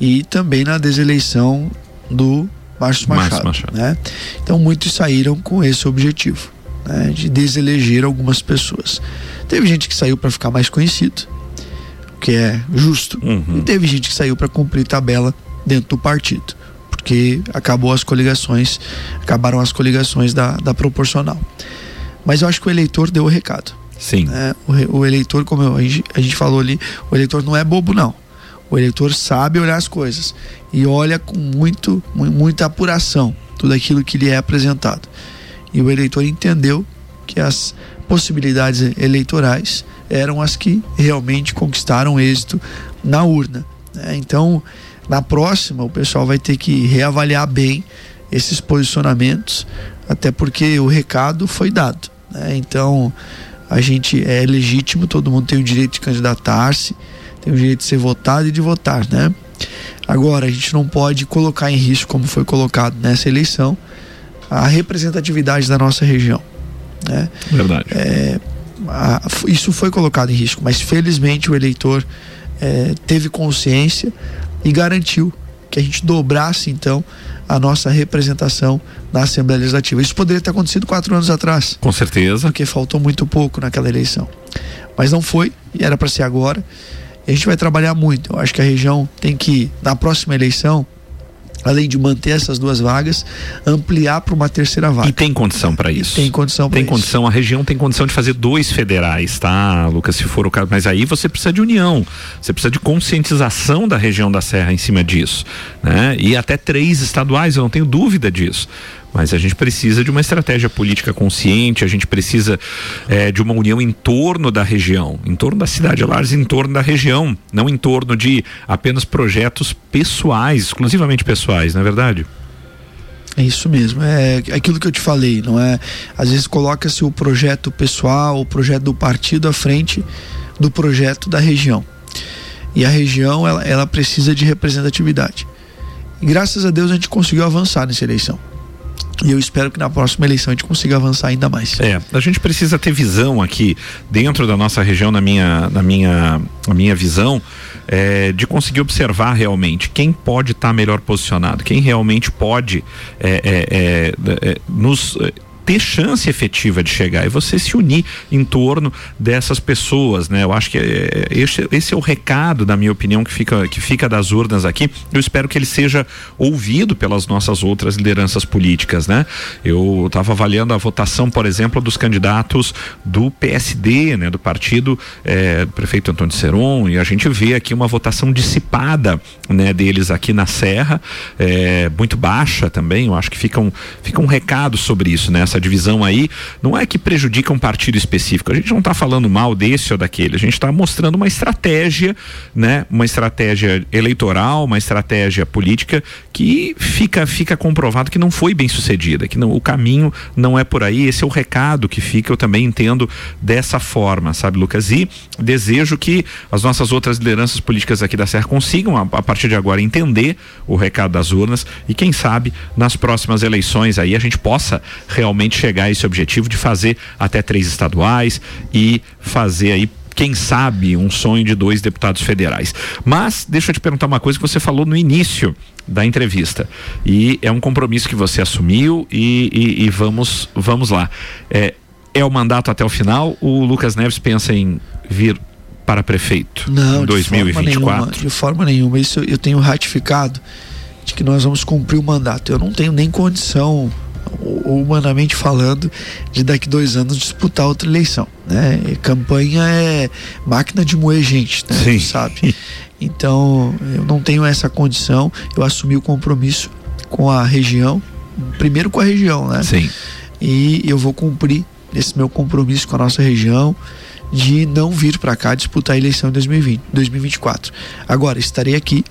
E: e também na deseleição do Márcio Machado, Machado. Né? Então muitos saíram com esse objetivo, né, de deseleger algumas pessoas. Teve gente que saiu para ficar mais conhecido, o que é justo, uhum. e teve gente que saiu para cumprir tabela dentro do partido porque acabou as coligações, acabaram as coligações da, da proporcional. Mas eu acho que o eleitor deu o recado.
B: Sim.
E: Né? O, o, eleitor, como eu, a, gente, a gente falou ali, o eleitor não é bobo, não. O eleitor sabe olhar as coisas e olha com muito, muita apuração tudo aquilo que lhe é apresentado. E o eleitor entendeu que as possibilidades eleitorais eram as que realmente conquistaram êxito na urna. Né? Então, na próxima, o pessoal vai ter que reavaliar bem esses posicionamentos, até porque o recado foi dado. Né? Então, a gente é legítimo, todo mundo tem o direito de candidatar-se, tem o direito de ser votado e de votar, né? Agora, a gente não pode colocar em risco, como foi colocado nessa eleição, a representatividade da nossa região. Né?
B: Verdade.
E: É, a, isso foi colocado em risco, mas felizmente o eleitor é, teve consciência, e garantiu que a gente dobrasse então a nossa representação na Assembleia Legislativa. Isso poderia ter acontecido quatro anos atrás.
B: Com certeza.
E: Porque faltou muito pouco naquela eleição. Mas não foi, e era para ser agora. E a gente vai trabalhar muito. Eu acho que a região tem que, na próxima eleição, além de manter essas duas vagas, ampliar para uma terceira vaga.
B: E tem condição para isso.
E: E tem condição
B: Tem condição, a região tem condição de fazer dois federais, tá, Lucas, se for o caso, mas aí você precisa de união, você precisa de conscientização da região da Serra em cima disso, né? E até três estaduais, eu não tenho dúvida disso. Mas a gente precisa de uma estratégia política consciente, a gente precisa é, de uma união em torno da região, em torno da cidade Lares, em torno da região, não em torno de apenas projetos pessoais, exclusivamente pessoais, não é verdade?
E: É isso mesmo, é aquilo que eu te falei, não é? Às vezes coloca-se o projeto pessoal, o projeto do partido à frente do projeto da região. E a região, ela, ela precisa de representatividade. E graças a Deus a gente conseguiu avançar nessa eleição E eu espero que na próxima eleição a gente consiga avançar ainda mais.
B: É, a gente precisa ter visão aqui dentro da nossa região, na minha, na minha, na minha visão, é, de conseguir observar realmente quem pode estar tá melhor posicionado, quem realmente pode é, é, é nos ter chance efetiva de chegar e você se unir em torno dessas pessoas, né? Eu acho que é, esse, esse, é o recado, na minha opinião, que fica, que fica das urnas aqui. Eu espero que ele seja ouvido pelas nossas outras lideranças políticas, né? Eu estava avaliando a votação, por exemplo, dos candidatos do PSD, né? Do partido é, do prefeito Antônio Seron e a gente vê aqui uma votação dissipada, né? Deles aqui na Serra, é, muito baixa também. Eu acho que fica um, fica um recado sobre isso, né? Essa divisão aí, não é que prejudica um partido específico. A gente não está falando mal desse ou daquele. A gente está mostrando uma estratégia, né? Uma estratégia eleitoral, uma estratégia política que fica fica comprovado que não foi bem sucedida, que não, o caminho não é por aí. Esse é o recado que fica. Eu também entendo dessa forma, sabe, Lucas? E desejo que as nossas outras lideranças políticas aqui da Serra consigam a, a partir de agora entender o recado das urnas e quem sabe nas próximas eleições aí a gente possa realmente realmente chegar a esse objetivo de fazer até três estaduais e fazer aí quem sabe um sonho de dois deputados federais. Mas deixa eu te perguntar uma coisa que você falou no início da entrevista e é um compromisso que você assumiu e, e, e vamos vamos lá. É, é o mandato até o final? O Lucas Neves pensa em vir para prefeito
E: Não,
B: em 2024?
E: De forma nenhuma. De forma nenhuma. Isso eu tenho ratificado de que nós vamos cumprir o mandato. Eu não tenho nem condição humanamente falando, de daqui dois anos disputar outra eleição. Né? E campanha é máquina de moer gente, né?
B: Sim.
E: sabe? Então eu não tenho essa condição. Eu assumi o compromisso com a região, primeiro com a região, né?
B: Sim.
E: E eu vou cumprir esse meu compromisso com a nossa região de não vir para cá disputar a eleição em 2020, 2024. Agora estarei aqui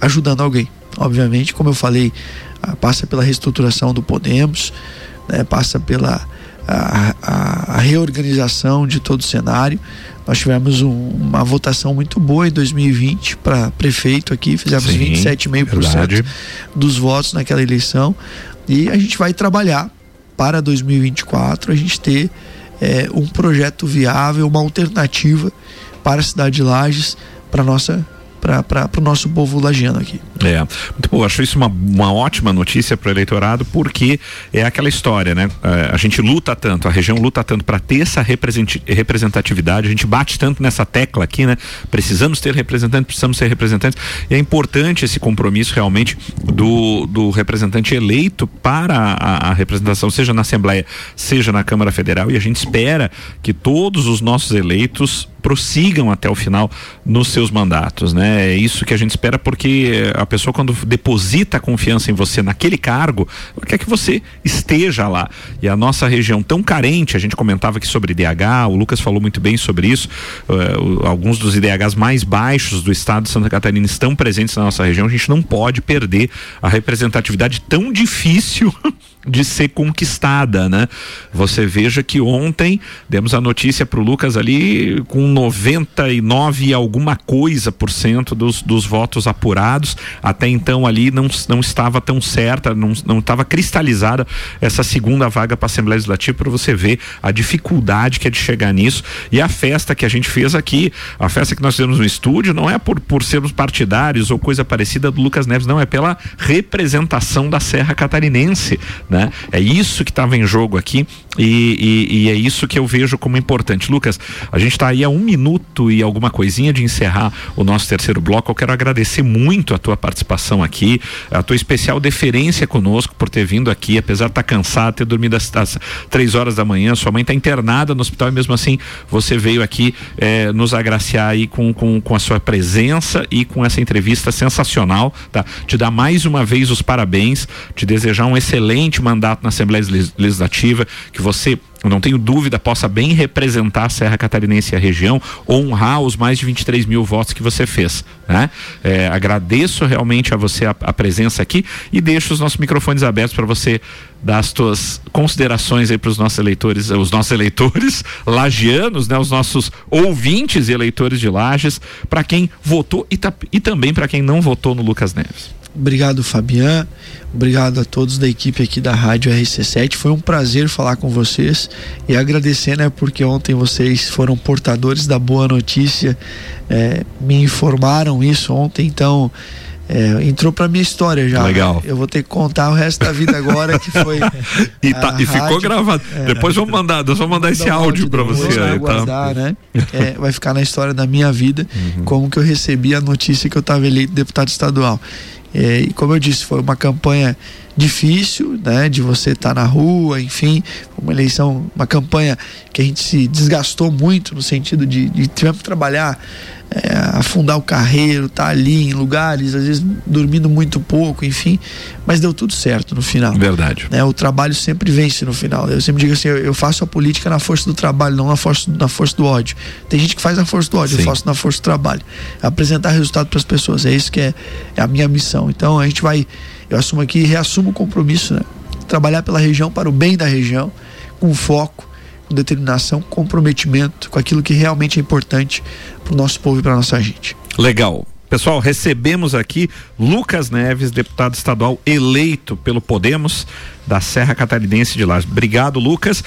E: ajudando alguém. Obviamente, como eu falei passa pela reestruturação do Podemos, né, passa pela a, a, a, reorganização de todo o cenário. Nós tivemos um, uma votação muito boa em 2020 para prefeito aqui, fizemos 27,5% dos votos naquela eleição e a gente vai trabalhar para 2024 a gente ter é, um projeto viável, uma alternativa para a cidade de Lages, para nossa para o nosso povo lagiano aqui.
B: É, muito bom. Acho isso uma, uma ótima notícia para o eleitorado, porque é aquela história, né? É, a gente luta tanto, a região luta tanto para ter essa representatividade, a gente bate tanto nessa tecla aqui, né? Precisamos ter representantes, precisamos ser representantes. E é importante esse compromisso realmente do, do representante eleito para a, a representação, seja na Assembleia, seja na Câmara Federal. E a gente espera que todos os nossos eleitos prossigam até o final nos seus mandatos, né? É isso que a gente espera porque a pessoa quando deposita a confiança em você naquele cargo, quer que você esteja lá. E a nossa região tão carente, a gente comentava aqui sobre IDH, o Lucas falou muito bem sobre isso. Uh, alguns dos IDHs mais baixos do estado de Santa Catarina estão presentes na nossa região. A gente não pode perder a representatividade tão difícil de ser conquistada, né? Você veja que ontem demos a notícia para o Lucas ali com 99 e alguma coisa por cento dos, dos votos apurados. Até então ali não, não estava tão certa, não, não estava cristalizada essa segunda vaga para a Assembleia Legislativa para você ver a dificuldade que é de chegar nisso. E a festa que a gente fez aqui, a festa que nós fizemos no estúdio, não é por, por sermos partidários ou coisa parecida do Lucas Neves, não, é pela representação da Serra Catarinense né? É isso que estava em jogo aqui e, e, e, é isso que eu vejo como importante. Lucas, a gente está aí a um minuto e alguma coisinha de encerrar o nosso terceiro bloco. Eu quero agradecer muito a tua participação aqui, a tua especial deferência conosco por ter vindo aqui, apesar de estar tá cansado, ter dormido às, às, três horas da manhã. Sua mãe está internada no hospital e mesmo assim você veio aqui eh, nos agraciar aí com, com, com a sua presença e com essa entrevista sensacional, tá? Te dar mais uma vez os parabéns, te desejar um excelente mandato na Assembleia Legislativa, que você não tenho dúvida, possa bem representar a Serra Catarinense e a região, honrar os mais de 23 mil votos que você fez. Né? É, agradeço realmente a você a, a, presença aqui e deixo os nossos microfones abertos para você dar as suas considerações aí para os nossos eleitores, os nossos eleitores lagianos, né? os nossos ouvintes e eleitores de Lages, para quem votou e, e também para quem não votou no Lucas Neves.
E: Obrigado, Fabian. Obrigado a todos da equipe aqui da Rádio RC7. Foi um prazer falar com vocês e agradecer, né, porque ontem vocês foram portadores da boa notícia, é, me informaram isso ontem, então é, entrou pra minha história já.
B: Legal.
E: Né? Eu vou ter que contar o resto da vida agora que foi.
B: e, tá, e ficou gravado. É, Depois vamos mandar, vamos mandar esse áudio para você aí,
E: tá? né? É, vai ficar na história da minha vida, uhum. como que eu recebi a notícia que eu estava eleito deputado estadual. É, e como eu disse, foi uma campanha difícil, né, de você estar tá na rua, enfim, uma eleição, uma campanha que a gente se desgastou muito no sentido de, de tivemos que trabalhar é, afundar o carreiro, tá ali em lugares, às vezes dormindo muito pouco, enfim, mas deu tudo certo no final.
B: Verdade.
E: Né? O trabalho sempre vence no final. Eu sempre digo assim, eu, eu faço a política na força do trabalho, não na força, na força do ódio. Tem gente que faz na força do ódio, Sim. eu faço na força do trabalho. Apresentar resultado para as pessoas, é isso que é, é a minha missão. Então a gente vai, eu assumo aqui, reassumo o compromisso, né? Trabalhar pela região para o bem da região, com foco com determinação, comprometimento com aquilo que realmente é importante para o nosso povo e para nossa gente.
B: Legal. Pessoal, recebemos aqui Lucas Neves, deputado estadual eleito pelo Podemos da Serra Catarinense de Lages. Obrigado, Lucas.